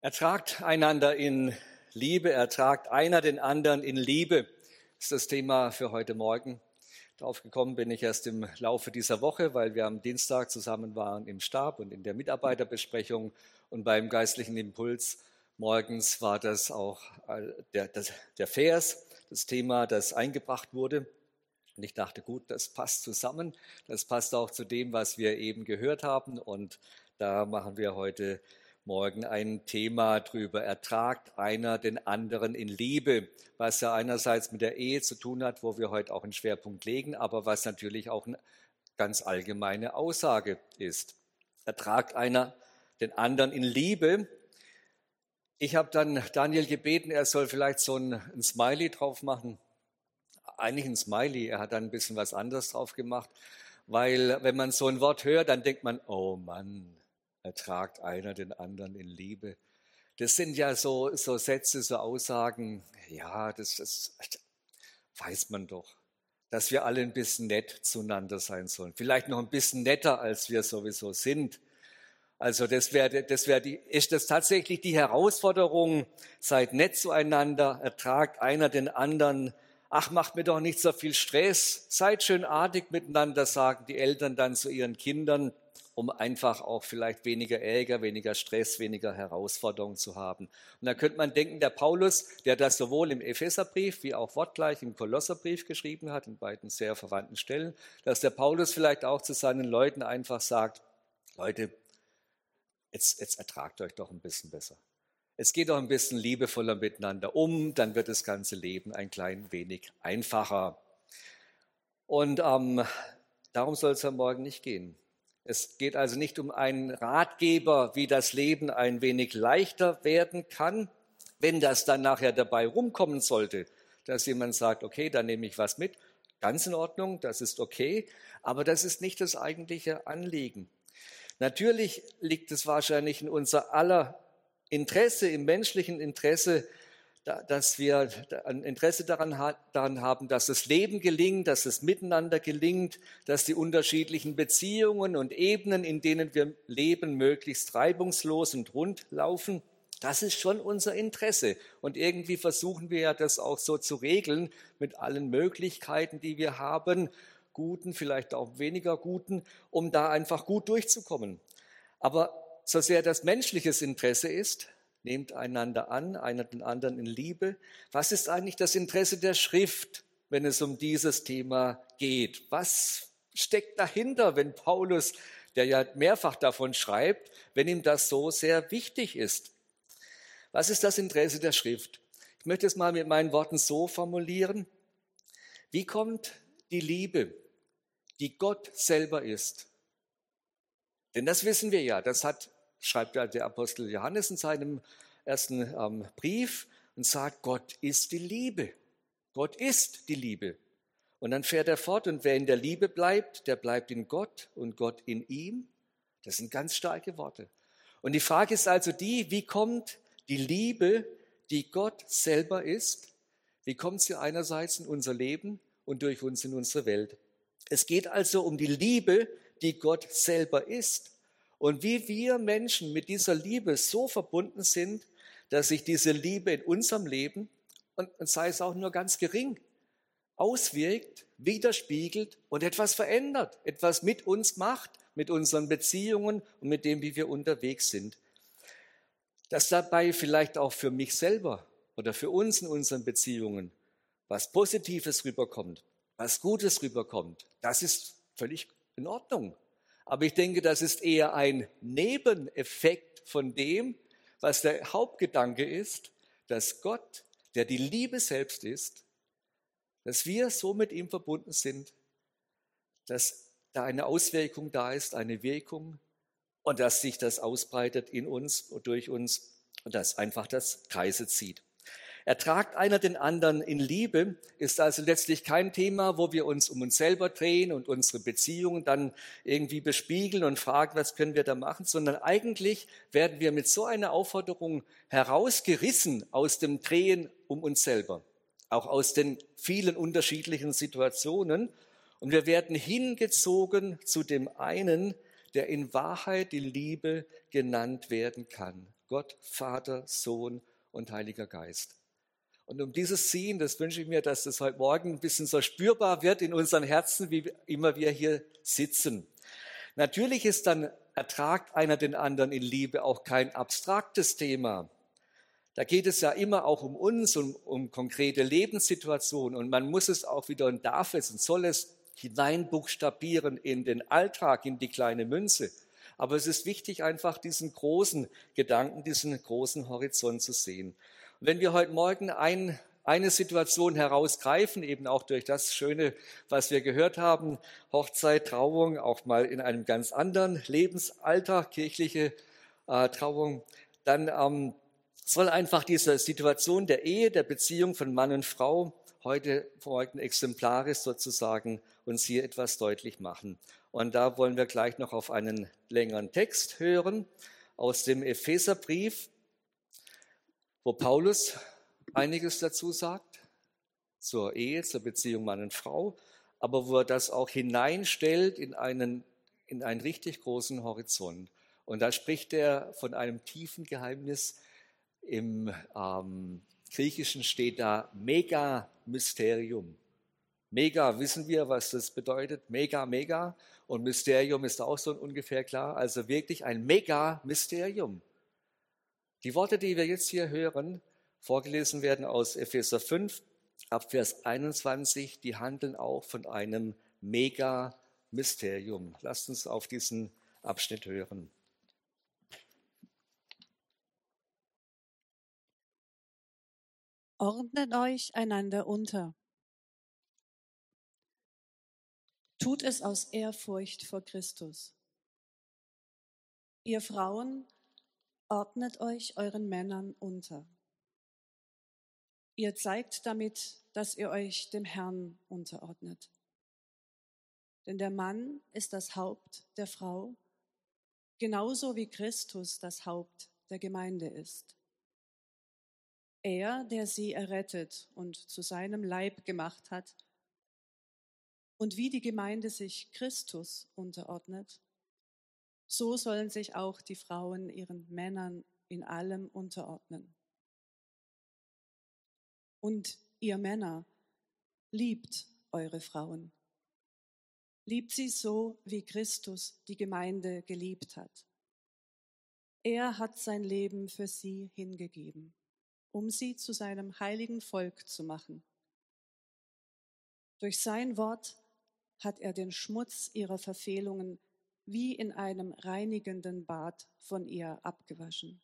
Ertragt einander in Liebe, ertragt einer den anderen in Liebe, ist das Thema für heute Morgen. Darauf gekommen bin ich erst im Laufe dieser Woche, weil wir am Dienstag zusammen waren im Stab und in der Mitarbeiterbesprechung und beim geistlichen Impuls morgens war das auch äh, der, das, der Vers, das Thema, das eingebracht wurde. Und ich dachte, gut, das passt zusammen. Das passt auch zu dem, was wir eben gehört haben. Und da machen wir heute morgen ein Thema drüber. Ertragt einer den anderen in Liebe, was ja einerseits mit der Ehe zu tun hat, wo wir heute auch einen Schwerpunkt legen, aber was natürlich auch eine ganz allgemeine Aussage ist. Ertragt einer den anderen in Liebe. Ich habe dann Daniel gebeten, er soll vielleicht so ein, Smiley drauf machen. Eigentlich ein Smiley, er hat dann ein bisschen was anderes drauf gemacht, weil wenn man so ein Wort hört, dann denkt man, oh Mann, ertragt einer den anderen in Liebe. Das sind ja so, so Sätze, so Aussagen, ja, das, das weiß man doch, dass wir alle ein bisschen nett zueinander sein sollen. Vielleicht noch ein bisschen netter, als wir sowieso sind. Also das wäre, das wäre die, ist das tatsächlich die Herausforderung, seid nett zueinander, ertragt einer den anderen. Ach, macht mir doch nicht so viel Stress, seid schön artig miteinander, sagen die Eltern dann zu ihren Kindern um einfach auch vielleicht weniger Ärger, weniger Stress, weniger Herausforderungen zu haben. Und da könnte man denken, der Paulus, der das sowohl im Epheserbrief wie auch wortgleich im Kolosserbrief geschrieben hat, in beiden sehr verwandten Stellen, dass der Paulus vielleicht auch zu seinen Leuten einfach sagt, Leute, jetzt, jetzt ertragt euch doch ein bisschen besser. Es geht doch ein bisschen liebevoller miteinander um, dann wird das ganze Leben ein klein wenig einfacher. Und ähm, darum soll es am Morgen nicht gehen. Es geht also nicht um einen Ratgeber, wie das Leben ein wenig leichter werden kann, wenn das dann nachher dabei rumkommen sollte, dass jemand sagt, okay, dann nehme ich was mit, ganz in Ordnung, das ist okay, aber das ist nicht das eigentliche Anliegen. Natürlich liegt es wahrscheinlich in unser aller Interesse, im menschlichen Interesse, dass wir ein Interesse daran, haben, dass das Leben gelingt, dass es miteinander gelingt, dass die unterschiedlichen Beziehungen und Ebenen, in denen wir leben, möglichst reibungslos und rund laufen. Das ist schon unser Interesse. Und irgendwie versuchen wir ja das auch so zu regeln mit allen Möglichkeiten, die wir haben, guten, vielleicht auch weniger guten, um da einfach gut durchzukommen. Aber so sehr das menschliches Interesse ist, nehmt einander an, einer den anderen in Liebe. Was ist eigentlich das Interesse der Schrift, wenn es um dieses Thema geht? Was steckt dahinter, wenn Paulus, der ja mehrfach davon schreibt, wenn ihm das so sehr wichtig ist? Was ist das Interesse der Schrift? Ich möchte es mal mit meinen Worten so formulieren. Wie kommt die Liebe, die Gott selber ist? Denn das wissen wir ja, das hat schreibt der Apostel Johannes in seinem ersten ähm, Brief und sagt, Gott ist die Liebe. Gott ist die Liebe. Und dann fährt er fort und wer in der Liebe bleibt, der bleibt in Gott und Gott in ihm. Das sind ganz starke Worte. Und die Frage ist also die, wie kommt die Liebe, die Gott selber ist, wie kommt sie einerseits in unser Leben und durch uns in unsere Welt? Es geht also um die Liebe, die Gott selber ist und wie wir Menschen mit dieser Liebe so verbunden sind, dass sich diese Liebe in unserem Leben, und sei es auch nur ganz gering, auswirkt, widerspiegelt und etwas verändert, etwas mit uns macht, mit unseren Beziehungen und mit dem, wie wir unterwegs sind. Dass dabei vielleicht auch für mich selber oder für uns in unseren Beziehungen was Positives rüberkommt, was Gutes rüberkommt, das ist völlig in Ordnung. Aber ich denke, das ist eher ein Nebeneffekt von dem, was der Hauptgedanke ist, dass Gott, der die Liebe selbst ist, dass wir so mit ihm verbunden sind, dass da eine Auswirkung da ist, eine Wirkung und dass sich das ausbreitet in uns und durch uns und dass einfach das Kreise zieht. Ertragt einer den anderen in Liebe ist also letztlich kein Thema, wo wir uns um uns selber drehen und unsere Beziehungen dann irgendwie bespiegeln und fragen, was können wir da machen, sondern eigentlich werden wir mit so einer Aufforderung herausgerissen aus dem Drehen um uns selber, auch aus den vielen unterschiedlichen Situationen und wir werden hingezogen zu dem einen, der in Wahrheit die Liebe genannt werden kann. Gott, Vater, Sohn und Heiliger Geist. Und um dieses Ziehen, das wünsche ich mir, dass das heute Morgen ein bisschen so spürbar wird in unseren Herzen, wie immer wir hier sitzen. Natürlich ist dann ertragt einer den anderen in Liebe auch kein abstraktes Thema. Da geht es ja immer auch um uns, um, um konkrete Lebenssituationen und man muss es auch wieder und darf es und soll es hineinbuchstabieren in den Alltag, in die kleine Münze. Aber es ist wichtig, einfach diesen großen Gedanken, diesen großen Horizont zu sehen. Und wenn wir heute Morgen ein, eine Situation herausgreifen, eben auch durch das Schöne, was wir gehört haben, Hochzeit, Trauung, auch mal in einem ganz anderen Lebensalter, kirchliche äh, Trauung, dann ähm, soll einfach diese Situation der Ehe, der Beziehung von Mann und Frau heute Morgen exemplarisch sozusagen uns hier etwas deutlich machen. Und da wollen wir gleich noch auf einen längeren Text hören aus dem Epheserbrief, wo Paulus einiges dazu sagt, zur Ehe, zur Beziehung Mann und Frau, aber wo er das auch hineinstellt in einen, in einen richtig großen Horizont. Und da spricht er von einem tiefen Geheimnis. Im ähm, Griechischen steht da Mega-Mysterium. Mega wissen wir, was das bedeutet. Mega, mega. Und Mysterium ist auch so ungefähr klar. Also wirklich ein Mega-Mysterium. Die Worte, die wir jetzt hier hören, vorgelesen werden aus Epheser 5, ab Vers 21, die handeln auch von einem Mega-Mysterium. Lasst uns auf diesen Abschnitt hören. Ordnet euch einander unter Tut es aus Ehrfurcht vor Christus. Ihr Frauen, ordnet euch euren Männern unter. Ihr zeigt damit, dass ihr euch dem Herrn unterordnet. Denn der Mann ist das Haupt der Frau, genauso wie Christus das Haupt der Gemeinde ist. Er, der sie errettet und zu seinem Leib gemacht hat, und wie die Gemeinde sich Christus unterordnet, so sollen sich auch die Frauen ihren Männern in allem unterordnen. Und ihr Männer, liebt eure Frauen. Liebt sie so, wie Christus die Gemeinde geliebt hat. Er hat sein Leben für sie hingegeben, um sie zu seinem heiligen Volk zu machen. Durch sein Wort hat er den Schmutz ihrer Verfehlungen wie in einem reinigenden Bad von ihr abgewaschen.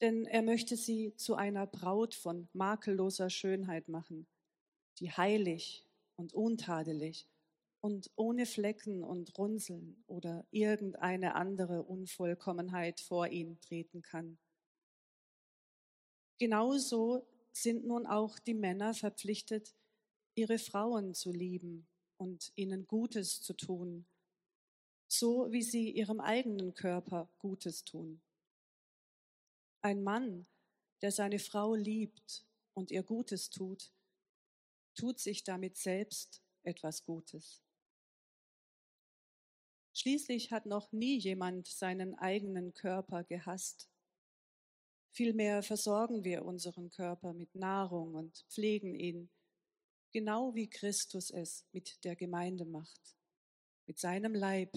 Denn er möchte sie zu einer Braut von makelloser Schönheit machen, die heilig und untadelig und ohne Flecken und Runzeln oder irgendeine andere Unvollkommenheit vor ihn treten kann. Genauso sind nun auch die Männer verpflichtet, ihre Frauen zu lieben und ihnen Gutes zu tun, so wie sie ihrem eigenen Körper Gutes tun. Ein Mann, der seine Frau liebt und ihr Gutes tut, tut sich damit selbst etwas Gutes. Schließlich hat noch nie jemand seinen eigenen Körper gehasst. Vielmehr versorgen wir unseren Körper mit Nahrung und pflegen ihn genau wie Christus es mit der Gemeinde macht, mit seinem Leib,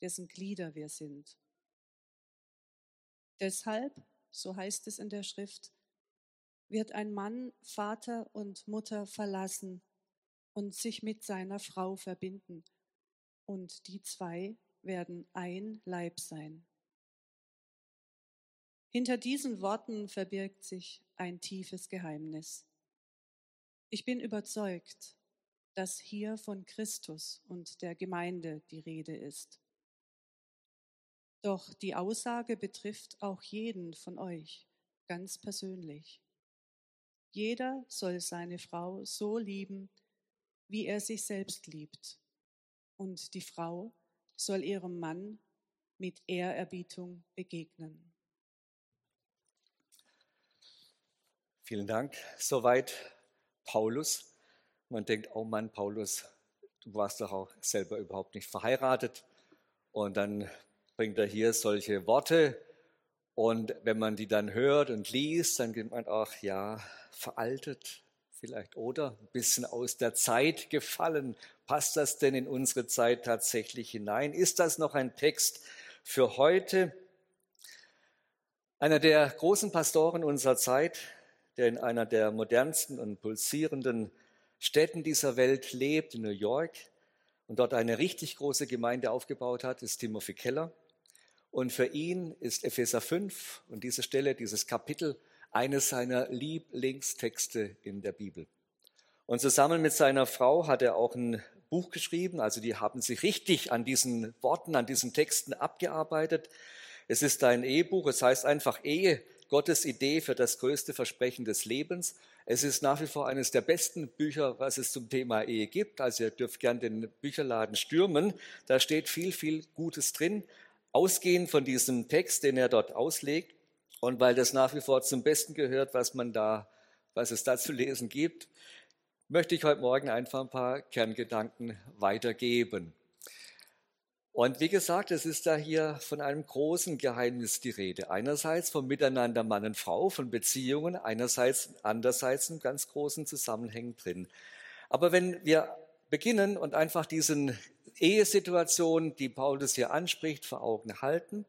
dessen Glieder wir sind. Deshalb, so heißt es in der Schrift, wird ein Mann Vater und Mutter verlassen und sich mit seiner Frau verbinden, und die zwei werden ein Leib sein. Hinter diesen Worten verbirgt sich ein tiefes Geheimnis. Ich bin überzeugt, dass hier von Christus und der Gemeinde die Rede ist. Doch die Aussage betrifft auch jeden von euch ganz persönlich. Jeder soll seine Frau so lieben, wie er sich selbst liebt. Und die Frau soll ihrem Mann mit Ehrerbietung begegnen. Vielen Dank. Soweit Paulus. Man denkt, oh Mann, Paulus, du warst doch auch selber überhaupt nicht verheiratet. Und dann bringt er hier solche Worte Und wenn man die dann hört und liest, dann geht man auch, ja, veraltet vielleicht oder ein bisschen aus der Zeit gefallen. Passt das denn in unsere Zeit tatsächlich hinein? Ist das noch ein Text für heute? Einer der großen Pastoren unserer Zeit, der in einer der modernsten und pulsierenden Städten dieser Welt lebt, in New York, und dort eine richtig große Gemeinde aufgebaut hat, ist Timothy Keller. Und für ihn ist Epheser 5 und diese Stelle, dieses Kapitel, eines seiner Lieblingstexte in der Bibel. Und zusammen mit seiner Frau hat er auch ein Buch geschrieben, also die haben sich richtig an diesen Worten, an diesen Texten abgearbeitet. Es ist ein Ehebuch, es heißt einfach Ehe, Gottes Idee für das größte Versprechen des Lebens. Es ist nach wie vor eines der besten Bücher, was es zum Thema Ehe gibt. Also ihr dürft gern den Bücherladen stürmen. Da steht viel, viel Gutes drin. Ausgehend von diesem Text, den er dort auslegt. Und weil das nach wie vor zum Besten gehört, was man da, was es da zu lesen gibt, möchte ich heute Morgen einfach ein paar Kerngedanken weitergeben. Und wie gesagt, es ist da hier von einem großen Geheimnis die Rede. Einerseits vom Miteinander Mann und Frau, von Beziehungen, einerseits, andererseits in ganz großen Zusammenhängen drin. Aber wenn wir beginnen und einfach diesen Ehesituationen, die Paulus hier anspricht, vor Augen halten,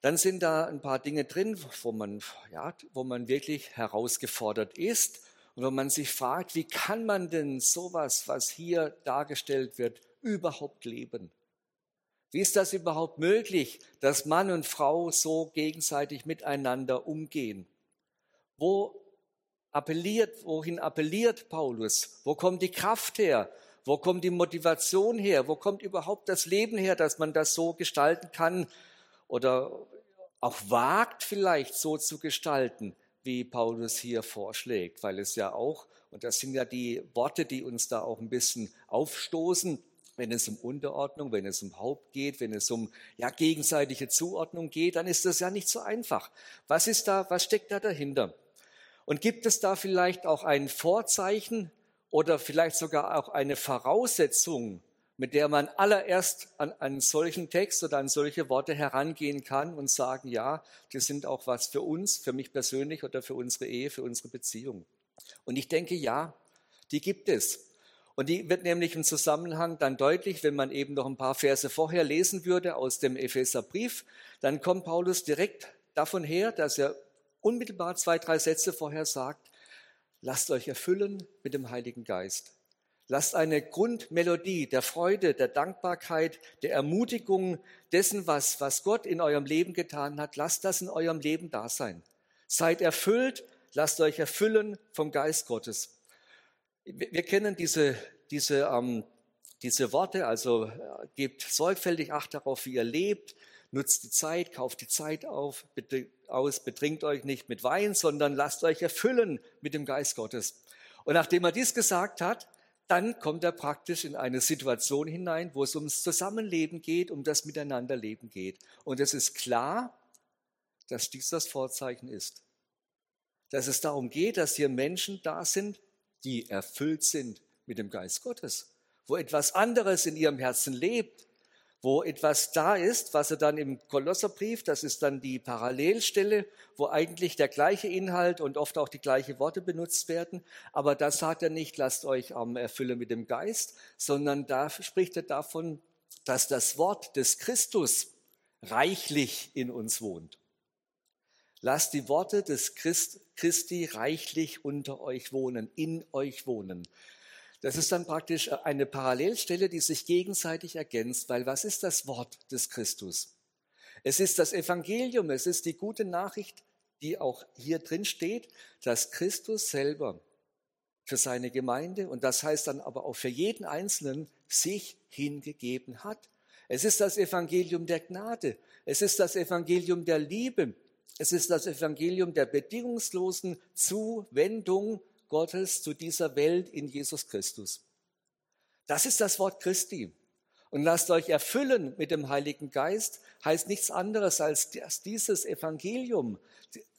dann sind da ein paar Dinge drin, wo man, ja, wo man wirklich herausgefordert ist und wo man sich fragt, wie kann man denn sowas, was hier dargestellt wird, überhaupt leben? Wie ist das überhaupt möglich, dass Mann und Frau so gegenseitig miteinander umgehen? Wo appelliert, wohin appelliert Paulus? Wo kommt die Kraft her? Wo kommt die Motivation her? Wo kommt überhaupt das Leben her, dass man das so gestalten kann oder auch wagt vielleicht so zu gestalten, wie Paulus hier vorschlägt? Weil es ja auch, und das sind ja die Worte, die uns da auch ein bisschen aufstoßen, wenn es um Unterordnung, wenn es um Haupt geht, wenn es um ja, gegenseitige Zuordnung geht, dann ist das ja nicht so einfach. Was ist da, was steckt da dahinter? Und gibt es da vielleicht auch ein Vorzeichen oder vielleicht sogar auch eine Voraussetzung, mit der man allererst an einen solchen Text oder an solche Worte herangehen kann und sagen, ja, die sind auch was für uns, für mich persönlich oder für unsere Ehe, für unsere Beziehung. Und ich denke, ja, die gibt es. Und die wird nämlich im Zusammenhang dann deutlich, wenn man eben noch ein paar Verse vorher lesen würde aus dem Epheserbrief, dann kommt Paulus direkt davon her, dass er unmittelbar zwei, drei Sätze vorher sagt, lasst euch erfüllen mit dem Heiligen Geist. Lasst eine Grundmelodie der Freude, der Dankbarkeit, der Ermutigung dessen, was, was Gott in eurem Leben getan hat, lasst das in eurem Leben da sein. Seid erfüllt, lasst euch erfüllen vom Geist Gottes. Wir kennen diese, diese, ähm, diese Worte, also äh, gebt sorgfältig Acht darauf, wie ihr lebt, nutzt die Zeit, kauft die Zeit auf, aus, betrinkt euch nicht mit Wein, sondern lasst euch erfüllen mit dem Geist Gottes. Und nachdem er dies gesagt hat, dann kommt er praktisch in eine Situation hinein, wo es ums Zusammenleben geht, um das Miteinanderleben geht. Und es ist klar, dass dies das Vorzeichen ist. Dass es darum geht, dass hier Menschen da sind, die erfüllt sind mit dem Geist Gottes, wo etwas anderes in ihrem Herzen lebt, wo etwas da ist, was er dann im Kolosserbrief, das ist dann die Parallelstelle, wo eigentlich der gleiche Inhalt und oft auch die gleichen Worte benutzt werden. Aber da sagt er nicht, lasst euch ähm, erfüllen mit dem Geist, sondern da spricht er davon, dass das Wort des Christus reichlich in uns wohnt. Lasst die Worte des Christ, Christi reichlich unter euch wohnen, in euch wohnen. Das ist dann praktisch eine Parallelstelle, die sich gegenseitig ergänzt, weil was ist das Wort des Christus? Es ist das Evangelium, es ist die gute Nachricht, die auch hier drin steht, dass Christus selber für seine Gemeinde und das heißt dann aber auch für jeden Einzelnen sich hingegeben hat. Es ist das Evangelium der Gnade, es ist das Evangelium der Liebe, es ist das Evangelium der bedingungslosen Zuwendung Gottes zu dieser Welt in Jesus Christus. Das ist das Wort Christi. Und lasst euch erfüllen mit dem Heiligen Geist, heißt nichts anderes als dass dieses Evangelium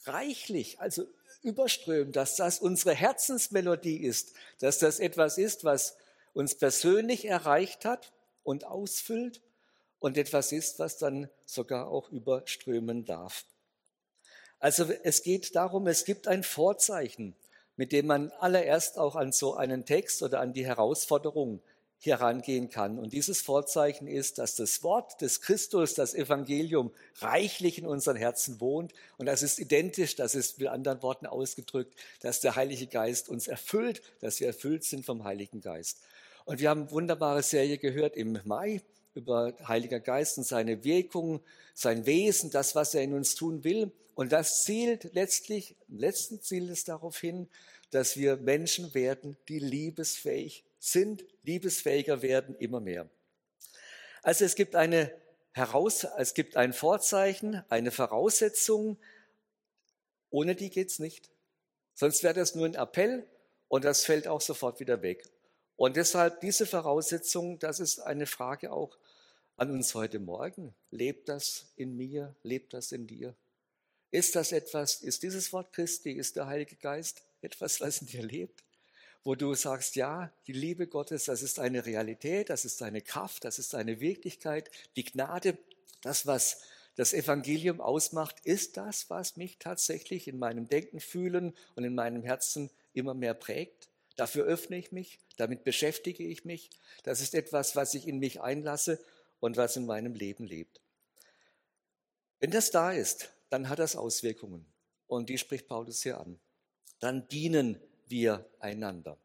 reichlich, also überströmt, dass das unsere Herzensmelodie ist, dass das etwas ist, was uns persönlich erreicht hat und ausfüllt und etwas ist, was dann sogar auch überströmen darf. Also es geht darum, es gibt ein Vorzeichen, mit dem man allererst auch an so einen Text oder an die Herausforderung herangehen kann. Und dieses Vorzeichen ist, dass das Wort des Christus, das Evangelium, reichlich in unseren Herzen wohnt. Und das ist identisch, das ist mit anderen Worten ausgedrückt, dass der Heilige Geist uns erfüllt, dass wir erfüllt sind vom Heiligen Geist. Und wir haben eine wunderbare Serie gehört im Mai über Heiliger Geist und seine Wirkung, sein Wesen, das, was er in uns tun will. Und das zielt letztlich, letzten Ziel ist darauf hin, dass wir Menschen werden, die liebesfähig sind, liebesfähiger werden, immer mehr. Also es gibt eine Heraus, es gibt ein Vorzeichen, eine Voraussetzung, ohne die geht's nicht. Sonst wäre das nur ein Appell und das fällt auch sofort wieder weg. Und deshalb diese Voraussetzung, das ist eine Frage auch an uns heute Morgen. Lebt das in mir? Lebt das in dir? Ist das etwas, ist dieses Wort Christi, ist der Heilige Geist etwas, was in dir lebt? wo du sagst, ja, die Liebe Gottes, das ist eine Realität, das ist eine Kraft, das ist eine Wirklichkeit, die Gnade, das, was das Evangelium ausmacht, ist das, was mich tatsächlich in meinem Denken, Fühlen und in meinem Herzen immer mehr prägt. Dafür öffne ich mich, damit beschäftige ich mich. Das ist etwas, was ich in mich einlasse und was in meinem Leben lebt. Wenn das da ist, dann hat das Auswirkungen. Und die spricht Paulus hier an. Dann dienen wir einander.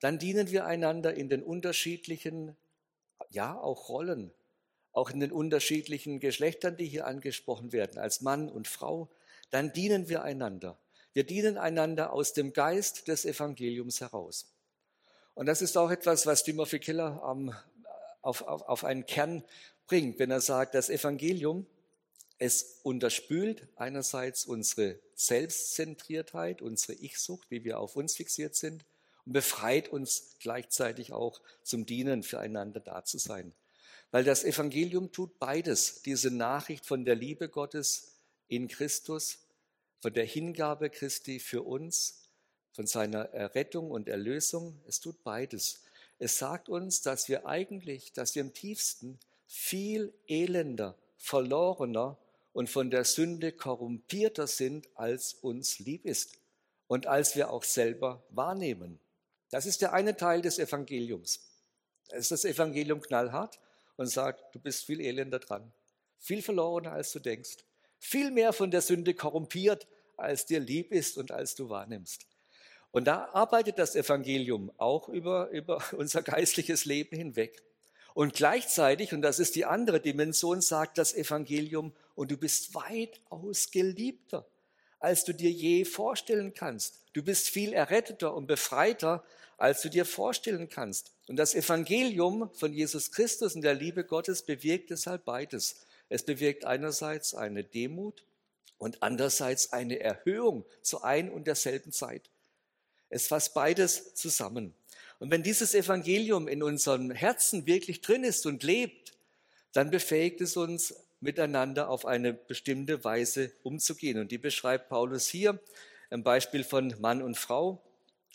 Dann dienen wir einander in den unterschiedlichen, ja, auch Rollen, auch in den unterschiedlichen Geschlechtern, die hier angesprochen werden, als Mann und Frau. Dann dienen wir einander. Wir dienen einander aus dem Geist des Evangeliums heraus. Und das ist auch etwas, was Timothy Keller ähm, auf, auf, auf einen Kern bringt, wenn er sagt, das Evangelium es unterspült einerseits unsere Selbstzentriertheit, unsere Ich-Sucht, wie wir auf uns fixiert sind, und befreit uns gleichzeitig auch zum Dienen füreinander da zu sein. Weil das Evangelium tut beides, diese Nachricht von der Liebe Gottes in Christus, von der Hingabe Christi für uns, von seiner Errettung und Erlösung. Es tut beides. Es sagt uns, dass wir eigentlich, dass wir im tiefsten viel elender, verlorener und von der Sünde korrumpierter sind, als uns lieb ist und als wir auch selber wahrnehmen. Das ist der eine Teil des Evangeliums. Da ist das Evangelium knallhart und sagt, du bist viel elender dran, viel verlorener, als du denkst, viel mehr von der Sünde korrumpiert, als dir lieb ist und als du wahrnimmst. Und da arbeitet das Evangelium auch über, über unser geistliches Leben hinweg. Und gleichzeitig, und das ist die andere Dimension, sagt das Evangelium, und du bist weitaus geliebter, als du dir je vorstellen kannst. Du bist viel erretteter und befreiter, als du dir vorstellen kannst. Und das Evangelium von Jesus Christus und der Liebe Gottes bewirkt deshalb beides. Es bewirkt einerseits eine Demut und andererseits eine Erhöhung zu ein und derselben Zeit. Es fasst beides zusammen. Und wenn dieses Evangelium in unserem Herzen wirklich drin ist und lebt, dann befähigt es uns, miteinander auf eine bestimmte Weise umzugehen. Und die beschreibt Paulus hier im Beispiel von Mann und Frau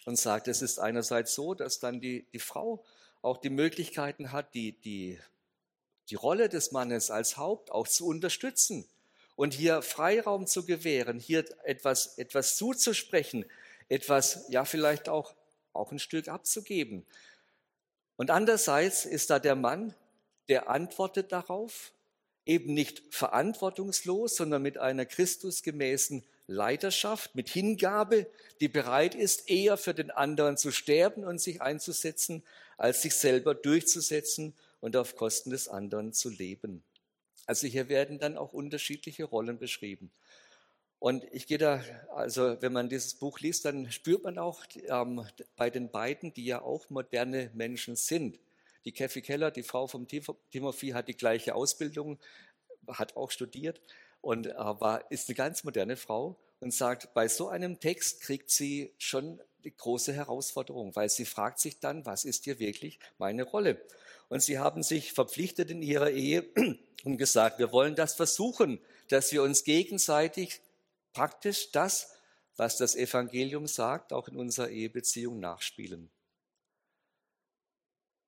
und sagt, es ist einerseits so, dass dann die, die Frau auch die Möglichkeiten hat, die, die, die Rolle des Mannes als Haupt auch zu unterstützen und hier Freiraum zu gewähren, hier etwas, etwas zuzusprechen, etwas, ja, vielleicht auch auch ein Stück abzugeben. Und andererseits ist da der Mann, der antwortet darauf, eben nicht verantwortungslos, sondern mit einer Christusgemäßen Leiterschaft, mit Hingabe, die bereit ist, eher für den anderen zu sterben und sich einzusetzen, als sich selber durchzusetzen und auf Kosten des anderen zu leben. Also hier werden dann auch unterschiedliche Rollen beschrieben. Und ich gehe da, also wenn man dieses Buch liest, dann spürt man auch ähm, bei den beiden, die ja auch moderne Menschen sind. Die Kathy Keller, die Frau vom Timothy, hat die gleiche Ausbildung, hat auch studiert und äh, war, ist eine ganz moderne Frau und sagt, bei so einem Text kriegt sie schon die große Herausforderung, weil sie fragt sich dann, was ist hier wirklich meine Rolle? Und sie haben sich verpflichtet in ihrer Ehe und gesagt, wir wollen das versuchen, dass wir uns gegenseitig praktisch das, was das Evangelium sagt, auch in unserer Ehebeziehung nachspielen.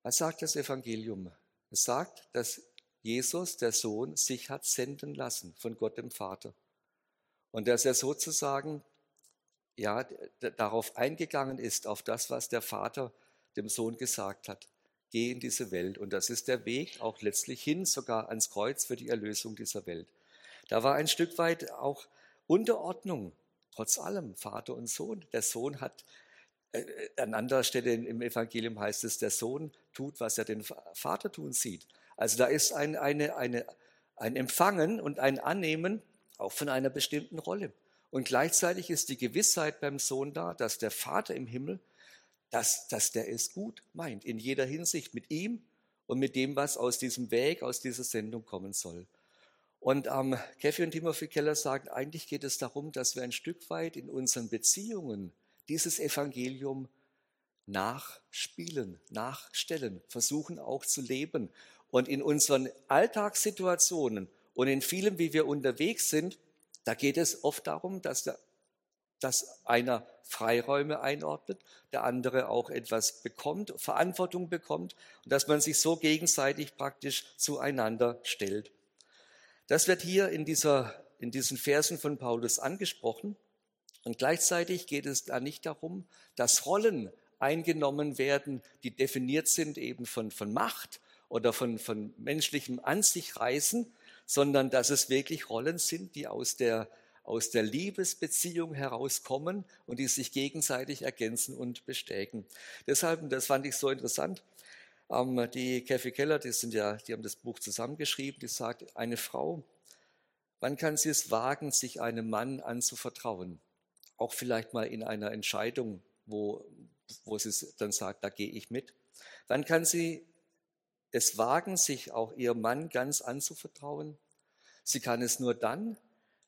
Was sagt das Evangelium? Es sagt, dass Jesus, der Sohn, sich hat senden lassen von Gott dem Vater. Und dass er sozusagen ja, darauf eingegangen ist, auf das, was der Vater dem Sohn gesagt hat. Geh in diese Welt. Und das ist der Weg auch letztlich hin, sogar ans Kreuz für die Erlösung dieser Welt. Da war ein Stück weit auch Unterordnung, trotz allem, Vater und Sohn. Der Sohn hat, an anderer Stelle im Evangelium heißt es, der Sohn tut, was er den Vater tun sieht. Also da ist ein, eine, eine, ein Empfangen und ein Annehmen auch von einer bestimmten Rolle. Und gleichzeitig ist die Gewissheit beim Sohn da, dass der Vater im Himmel, dass, dass der es gut meint, in jeder Hinsicht mit ihm und mit dem, was aus diesem Weg, aus dieser Sendung kommen soll. Und ähm, Kathy und Timothy Keller sagen, eigentlich geht es darum, dass wir ein Stück weit in unseren Beziehungen dieses Evangelium nachspielen, nachstellen, versuchen auch zu leben. Und in unseren Alltagssituationen und in vielem, wie wir unterwegs sind, da geht es oft darum, dass, der, dass einer Freiräume einordnet, der andere auch etwas bekommt, Verantwortung bekommt und dass man sich so gegenseitig praktisch zueinander stellt. Das wird hier in, dieser, in diesen Versen von Paulus angesprochen. Und gleichzeitig geht es da nicht darum, dass Rollen eingenommen werden, die definiert sind eben von, von Macht oder von, von menschlichem An sich reißen, sondern dass es wirklich Rollen sind, die aus der, aus der Liebesbeziehung herauskommen und die sich gegenseitig ergänzen und bestärken. Deshalb, und das fand ich so interessant, ähm, die Kathy Keller, die, sind ja, die haben das Buch zusammengeschrieben, die sagt, eine Frau, wann kann sie es wagen, sich einem Mann anzuvertrauen? Auch vielleicht mal in einer Entscheidung, wo, wo sie dann sagt, da gehe ich mit. Wann kann sie es wagen, sich auch ihrem Mann ganz anzuvertrauen. Sie kann es nur dann,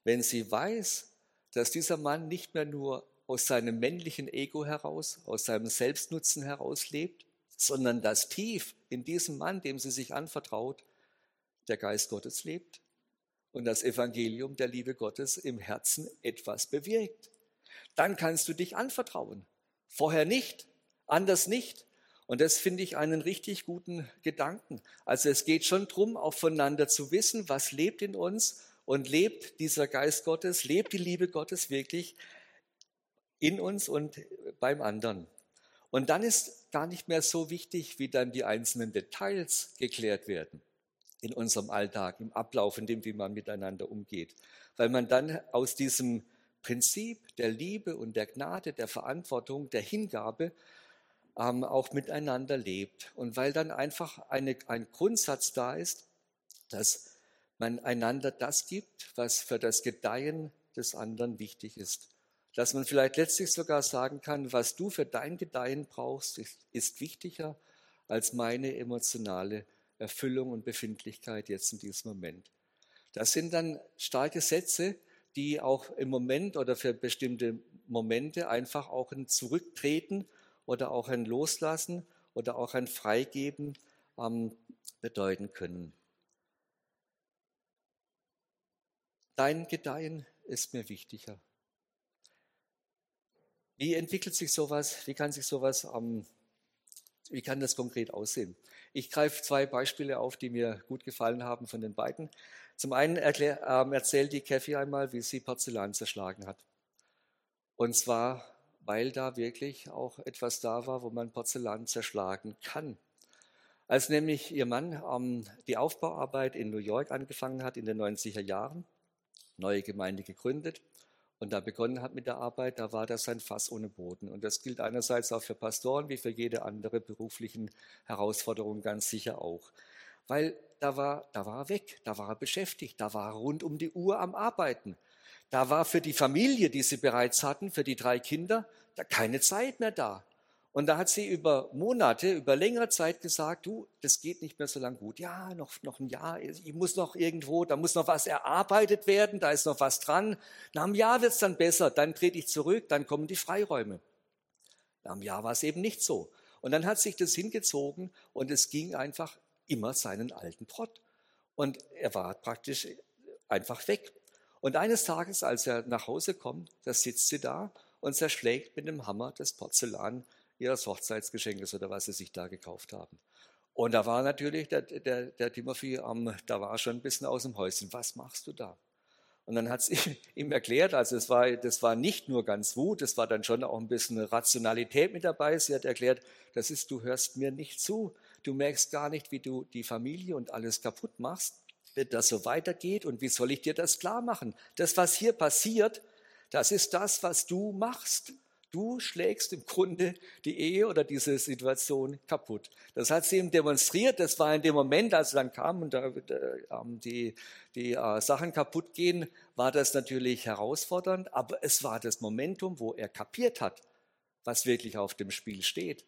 wenn sie weiß, dass dieser Mann nicht mehr nur aus seinem männlichen Ego heraus, aus seinem Selbstnutzen heraus lebt, sondern dass tief in diesem Mann, dem sie sich anvertraut, der Geist Gottes lebt und das Evangelium der Liebe Gottes im Herzen etwas bewirkt. Dann kannst du dich anvertrauen. Vorher nicht, anders nicht. Und das finde ich einen richtig guten Gedanken. Also es geht schon darum, auch voneinander zu wissen, was lebt in uns und lebt dieser Geist Gottes, lebt die Liebe Gottes wirklich in uns und beim anderen. Und dann ist gar nicht mehr so wichtig, wie dann die einzelnen Details geklärt werden in unserem Alltag, im Ablauf, in dem, wie man miteinander umgeht. Weil man dann aus diesem Prinzip der Liebe und der Gnade, der Verantwortung, der Hingabe ähm, auch miteinander lebt. Und weil dann einfach eine, ein Grundsatz da ist, dass man einander das gibt, was für das Gedeihen des anderen wichtig ist. Dass man vielleicht letztlich sogar sagen kann, was du für dein Gedeihen brauchst, ist, ist wichtiger als meine emotionale Erfüllung und Befindlichkeit jetzt in diesem Moment. Das sind dann starke Sätze, die auch im Moment oder für bestimmte Momente einfach auch ein Zurücktreten oder auch ein Loslassen oder auch ein Freigeben ähm, bedeuten können. Dein Gedeihen ist mir wichtiger. Wie entwickelt sich sowas? Wie kann sich sowas, ähm, wie kann das konkret aussehen? Ich greife zwei Beispiele auf, die mir gut gefallen haben von den beiden. Zum einen erklär, ähm, erzählt die Kathy einmal, wie sie Porzellan zerschlagen hat. Und zwar weil da wirklich auch etwas da war, wo man Porzellan zerschlagen kann. Als nämlich ihr Mann ähm, die Aufbauarbeit in New York angefangen hat in den 90er Jahren, neue Gemeinde gegründet und da begonnen hat mit der Arbeit, da war das ein Fass ohne Boden. Und das gilt einerseits auch für Pastoren wie für jede andere beruflichen Herausforderung ganz sicher auch. Weil da war, da war er weg, da war er beschäftigt, da war er rund um die Uhr am Arbeiten. Da war für die Familie, die sie bereits hatten, für die drei Kinder, da keine Zeit mehr da. Und da hat sie über Monate, über längere Zeit gesagt, du, das geht nicht mehr so lang gut. Ja, noch, noch ein Jahr, ich muss noch irgendwo, da muss noch was erarbeitet werden, da ist noch was dran. Nach einem Jahr wird es dann besser, dann trete ich zurück, dann kommen die Freiräume. Nach einem Jahr war es eben nicht so. Und dann hat sich das hingezogen und es ging einfach immer seinen alten Trott. Und er war praktisch einfach weg. Und eines Tages, als er nach Hause kommt, da sitzt sie da und zerschlägt mit dem Hammer das Porzellan ihres Hochzeitsgeschenkes oder was sie sich da gekauft haben. Und da war natürlich der, der, der Timothy, ähm, da war schon ein bisschen aus dem Häuschen. Was machst du da? Und dann hat sie ihm erklärt, also es war, das war nicht nur ganz Wut, es war dann schon auch ein bisschen Rationalität mit dabei. Sie hat erklärt, das ist, du hörst mir nicht zu. Du merkst gar nicht, wie du die Familie und alles kaputt machst, wenn das so weitergeht. Und wie soll ich dir das klar machen? Das, was hier passiert, das ist das, was du machst. Du schlägst im Grunde die Ehe oder diese Situation kaputt. Das hat sie ihm demonstriert. Das war in dem Moment, als er dann kam und da, da, die, die äh, Sachen kaputt gehen, war das natürlich herausfordernd. Aber es war das Momentum, wo er kapiert hat, was wirklich auf dem Spiel steht.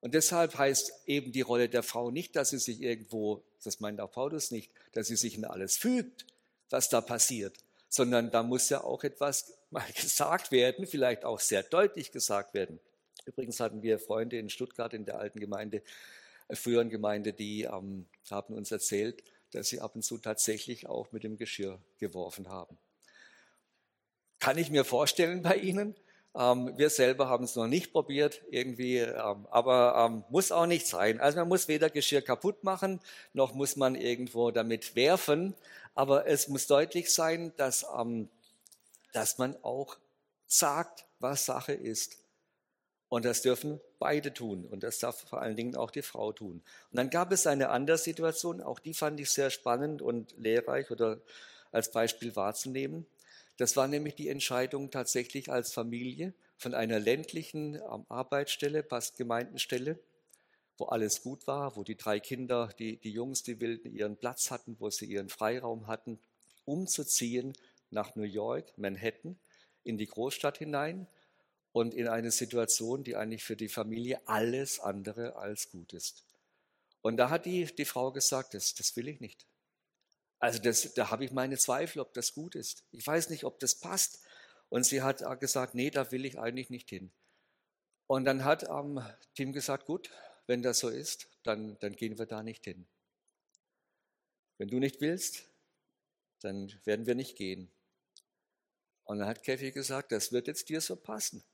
Und deshalb heißt eben die Rolle der Frau nicht, dass sie sich irgendwo, das meint auch Paulus nicht, dass sie sich in alles fügt, was da passiert, sondern da muss ja auch etwas mal gesagt werden, vielleicht auch sehr deutlich gesagt werden. Übrigens hatten wir Freunde in Stuttgart in der alten Gemeinde, äh, früheren Gemeinde, die ähm, haben uns erzählt, dass sie ab und zu tatsächlich auch mit dem Geschirr geworfen haben. Kann ich mir vorstellen bei Ihnen. Ähm, wir selber haben es noch nicht probiert, irgendwie, ähm, aber ähm, muss auch nicht sein. Also man muss weder Geschirr kaputt machen, noch muss man irgendwo damit werfen. Aber es muss deutlich sein, dass ähm, dass man auch sagt, was Sache ist. Und das dürfen beide tun. Und das darf vor allen Dingen auch die Frau tun. Und dann gab es eine andere Situation, auch die fand ich sehr spannend und lehrreich oder als Beispiel wahrzunehmen. Das war nämlich die Entscheidung tatsächlich als Familie von einer ländlichen ähm, Arbeitsstelle, Gemeindenstelle, wo alles gut war, wo die drei Kinder, die, die Jungs, die Wilden, ihren Platz hatten, wo sie ihren Freiraum hatten, umzuziehen nach New York, Manhattan, in die Großstadt hinein und in eine Situation, die eigentlich für die Familie alles andere als gut ist. Und da hat die, die Frau gesagt, das, das will ich nicht. Also das, da habe ich meine Zweifel, ob das gut ist. Ich weiß nicht, ob das passt. Und sie hat gesagt, nee, da will ich eigentlich nicht hin. Und dann hat ähm, Tim gesagt, gut, wenn das so ist, dann, dann gehen wir da nicht hin. Wenn du nicht willst, dann werden wir nicht gehen. Und dann hat Käfig gesagt, das wird jetzt dir so passen,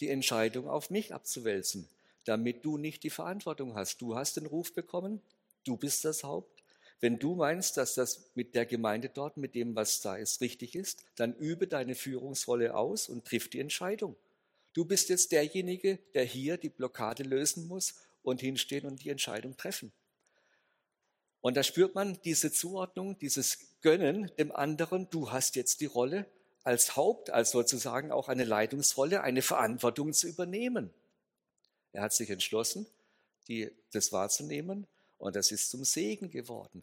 die Entscheidung auf mich abzuwälzen, damit du nicht die Verantwortung hast. Du hast den Ruf bekommen, du bist das Haupt. Wenn du meinst, dass das mit der Gemeinde dort, mit dem, was da ist, richtig ist, dann übe deine Führungsrolle aus und triff die Entscheidung. Du bist jetzt derjenige, der hier die Blockade lösen muss und hinstehen und die Entscheidung treffen. Und da spürt man diese Zuordnung, dieses Gönnen dem anderen, du hast jetzt die Rolle als Haupt, als sozusagen auch eine Leitungsrolle, eine Verantwortung zu übernehmen. Er hat sich entschlossen, die, das wahrzunehmen und das ist zum Segen geworden.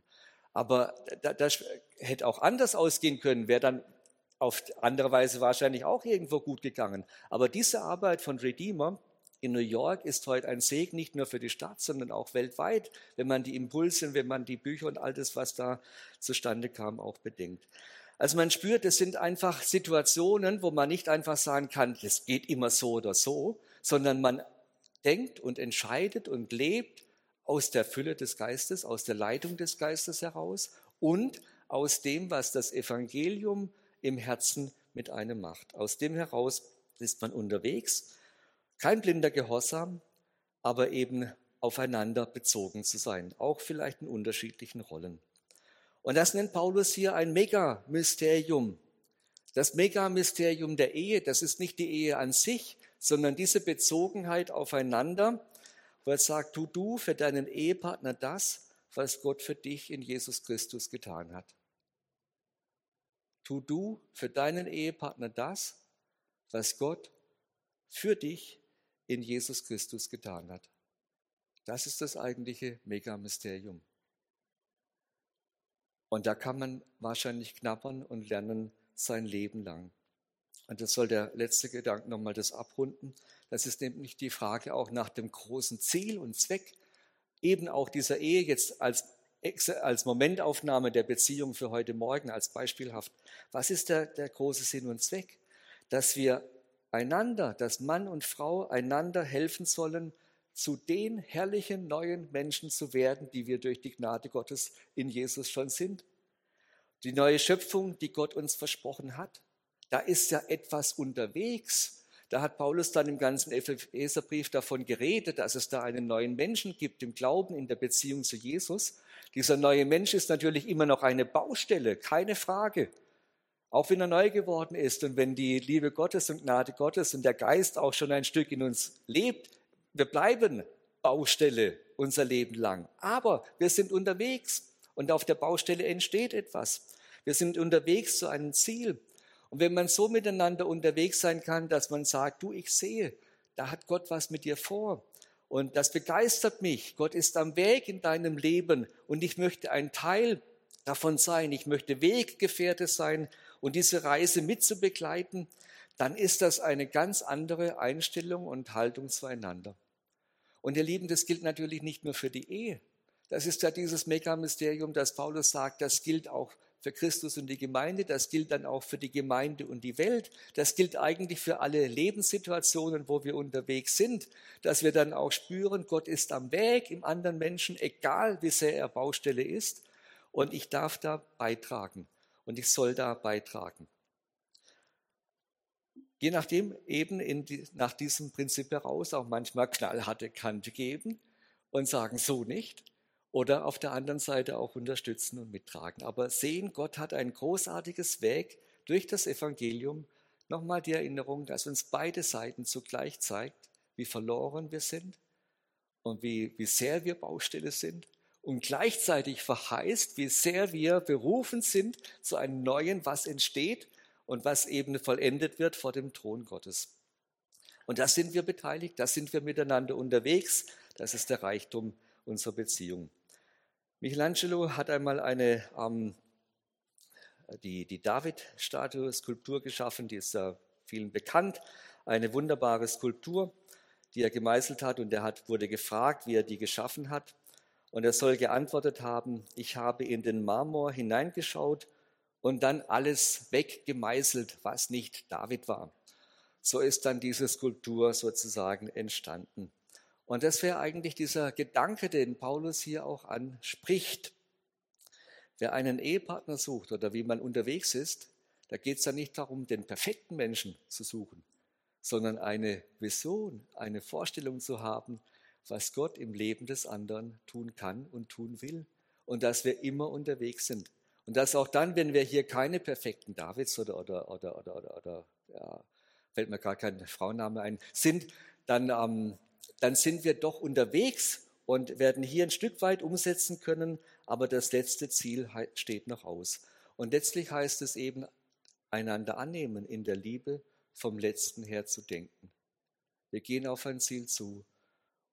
Aber das hätte auch anders ausgehen können, wäre dann auf andere Weise wahrscheinlich auch irgendwo gut gegangen. Aber diese Arbeit von Redeemer in New York ist heute ein Segen nicht nur für die Stadt, sondern auch weltweit, wenn man die Impulse, wenn man die Bücher und all das, was da zustande kam, auch bedenkt. Also man spürt, es sind einfach Situationen, wo man nicht einfach sagen kann, das geht immer so oder so, sondern man denkt und entscheidet und lebt aus der Fülle des Geistes, aus der Leitung des Geistes heraus und aus dem, was das Evangelium im Herzen mit einem macht. Aus dem heraus ist man unterwegs, kein blinder Gehorsam, aber eben aufeinander bezogen zu sein, auch vielleicht in unterschiedlichen Rollen. Und das nennt Paulus hier ein Megamysterium. Das Megamysterium der Ehe, das ist nicht die Ehe an sich, sondern diese Bezogenheit aufeinander, er sagt, tu du für deinen Ehepartner das, was Gott für dich in Jesus Christus getan hat. Tu du für deinen Ehepartner das, was Gott für dich in Jesus Christus getan hat. Das ist das eigentliche Megamysterium. Und da kann man wahrscheinlich knabbern und lernen sein Leben lang. Und das soll der letzte Gedanke nochmal das abrunden. Das ist nämlich die Frage auch nach dem großen Ziel und Zweck eben auch dieser Ehe jetzt als, als Momentaufnahme der Beziehung für heute Morgen, als beispielhaft. Was ist der, der große Sinn und Zweck? Dass wir einander, dass Mann und Frau einander helfen sollen, zu den herrlichen neuen Menschen zu werden, die wir durch die Gnade Gottes in Jesus schon sind. Die neue Schöpfung, die Gott uns versprochen hat. Da ist ja etwas unterwegs. Da hat Paulus dann im ganzen Epheserbrief davon geredet, dass es da einen neuen Menschen gibt im Glauben, in der Beziehung zu Jesus. Dieser neue Mensch ist natürlich immer noch eine Baustelle, keine Frage. Auch wenn er neu geworden ist und wenn die Liebe Gottes und Gnade Gottes und der Geist auch schon ein Stück in uns lebt, wir bleiben Baustelle unser Leben lang. Aber wir sind unterwegs und auf der Baustelle entsteht etwas. Wir sind unterwegs zu einem Ziel. Und wenn man so miteinander unterwegs sein kann, dass man sagt, du, ich sehe, da hat Gott was mit dir vor. Und das begeistert mich. Gott ist am Weg in deinem Leben und ich möchte ein Teil davon sein. Ich möchte Weggefährte sein und diese Reise mitzubegleiten. Dann ist das eine ganz andere Einstellung und Haltung zueinander. Und ihr Lieben, das gilt natürlich nicht nur für die Ehe. Das ist ja dieses Megamysterium, das Paulus sagt, das gilt auch für Christus und die Gemeinde, das gilt dann auch für die Gemeinde und die Welt, das gilt eigentlich für alle Lebenssituationen, wo wir unterwegs sind, dass wir dann auch spüren, Gott ist am Weg im anderen Menschen, egal wie sehr er Baustelle ist, und ich darf da beitragen. Und ich soll da beitragen. Je nachdem eben die, nach diesem Prinzip heraus auch manchmal knallharte Kante geben und sagen, so nicht oder auf der anderen Seite auch unterstützen und mittragen. Aber sehen, Gott hat ein großartiges Weg durch das Evangelium. Nochmal die Erinnerung, dass uns beide Seiten zugleich zeigt, wie verloren wir sind und wie, wie sehr wir Baustelle sind und gleichzeitig verheißt, wie sehr wir berufen sind zu einem Neuen, was entsteht und was eben vollendet wird vor dem Thron Gottes. Und da sind wir beteiligt, da sind wir miteinander unterwegs, das ist der Reichtum unserer Beziehung. Michelangelo hat einmal eine, ähm, die, die David-Statue, Skulptur geschaffen, die ist ja vielen bekannt. Eine wunderbare Skulptur, die er gemeißelt hat und er hat, wurde gefragt, wie er die geschaffen hat. Und er soll geantwortet haben, ich habe in den Marmor hineingeschaut und dann alles weggemeißelt, was nicht David war. So ist dann diese Skulptur sozusagen entstanden. Und das wäre eigentlich dieser Gedanke, den Paulus hier auch anspricht. Wer einen Ehepartner sucht oder wie man unterwegs ist, da geht es ja nicht darum, den perfekten Menschen zu suchen, sondern eine Vision, eine Vorstellung zu haben, was Gott im Leben des anderen tun kann und tun will. Und dass wir immer unterwegs sind. Und dass auch dann, wenn wir hier keine perfekten Davids oder, oder, oder, oder, oder, oder ja, fällt mir gar kein Frauenname ein, sind, dann ähm, dann sind wir doch unterwegs und werden hier ein Stück weit umsetzen können, aber das letzte Ziel steht noch aus. Und letztlich heißt es eben, einander annehmen, in der Liebe vom letzten her zu denken. Wir gehen auf ein Ziel zu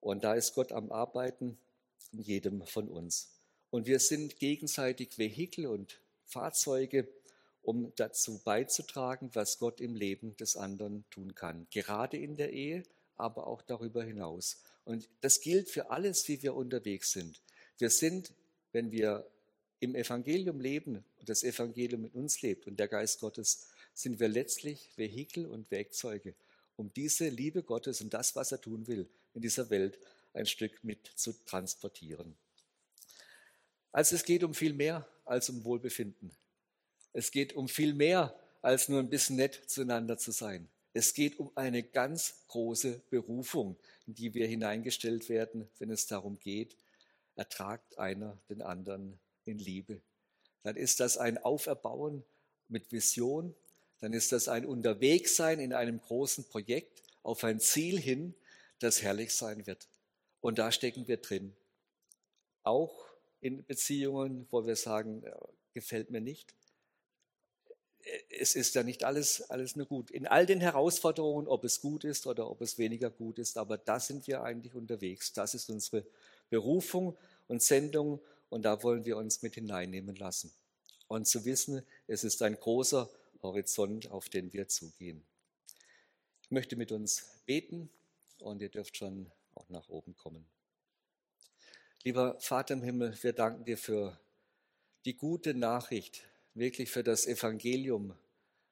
und da ist Gott am Arbeiten in jedem von uns. Und wir sind gegenseitig Vehikel und Fahrzeuge, um dazu beizutragen, was Gott im Leben des anderen tun kann. Gerade in der Ehe, aber auch darüber hinaus. Und das gilt für alles, wie wir unterwegs sind. Wir sind, wenn wir im Evangelium leben und das Evangelium in uns lebt und der Geist Gottes, sind wir letztlich Vehikel und Werkzeuge, um diese Liebe Gottes und das, was er tun will, in dieser Welt ein Stück mit zu transportieren. Also es geht um viel mehr als um Wohlbefinden. Es geht um viel mehr als nur ein bisschen nett zueinander zu sein. Es geht um eine ganz große Berufung, in die wir hineingestellt werden, wenn es darum geht, ertragt einer den anderen in Liebe. Dann ist das ein Auferbauen mit Vision, dann ist das ein Unterwegssein in einem großen Projekt auf ein Ziel hin, das herrlich sein wird. Und da stecken wir drin. Auch in Beziehungen, wo wir sagen, gefällt mir nicht, es ist ja nicht alles, alles nur gut. In all den Herausforderungen, ob es gut ist oder ob es weniger gut ist, aber da sind wir eigentlich unterwegs. Das ist unsere Berufung und Sendung und da wollen wir uns mit hineinnehmen lassen. Und zu wissen, es ist ein großer Horizont, auf den wir zugehen. Ich möchte mit uns beten und ihr dürft schon auch nach oben kommen. Lieber Vater im Himmel, wir danken dir für die gute Nachricht, wirklich für das Evangelium,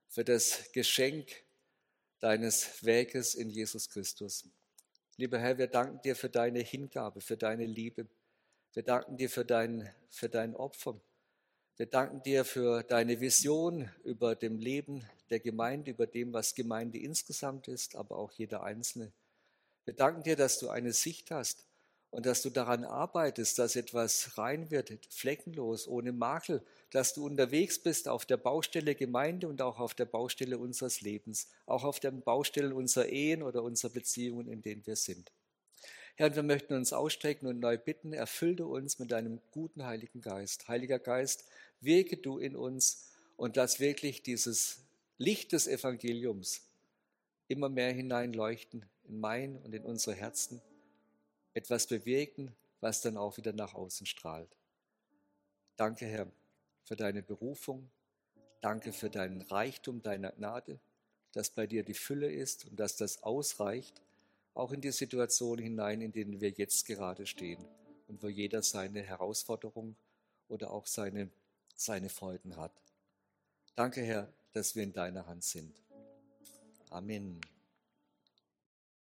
für das Geschenk deines Weges in Jesus Christus. Lieber Herr, wir danken dir für deine Hingabe, für deine Liebe. Wir danken dir für dein, für dein Opfer. Wir danken dir für deine Vision über dem Leben der Gemeinde, über dem, was Gemeinde insgesamt ist, aber auch jeder Einzelne. Wir danken dir, dass du eine Sicht hast und dass du daran arbeitest, dass etwas rein wird, fleckenlos, ohne Makel, dass du unterwegs bist auf der Baustelle Gemeinde und auch auf der Baustelle unseres Lebens, auch auf den Baustellen unserer Ehen oder unserer Beziehungen, in denen wir sind. Herr, wir möchten uns ausstrecken und neu bitten, erfülle uns mit deinem guten Heiligen Geist. Heiliger Geist, wirke du in uns und lass wirklich dieses Licht des Evangeliums immer mehr hineinleuchten in mein und in unsere Herzen etwas bewirken, was dann auch wieder nach außen strahlt. Danke, Herr, für deine Berufung. Danke für deinen Reichtum deiner Gnade, dass bei dir die Fülle ist und dass das ausreicht, auch in die Situation hinein, in denen wir jetzt gerade stehen und wo jeder seine Herausforderung oder auch seine, seine Freuden hat. Danke, Herr, dass wir in deiner Hand sind. Amen.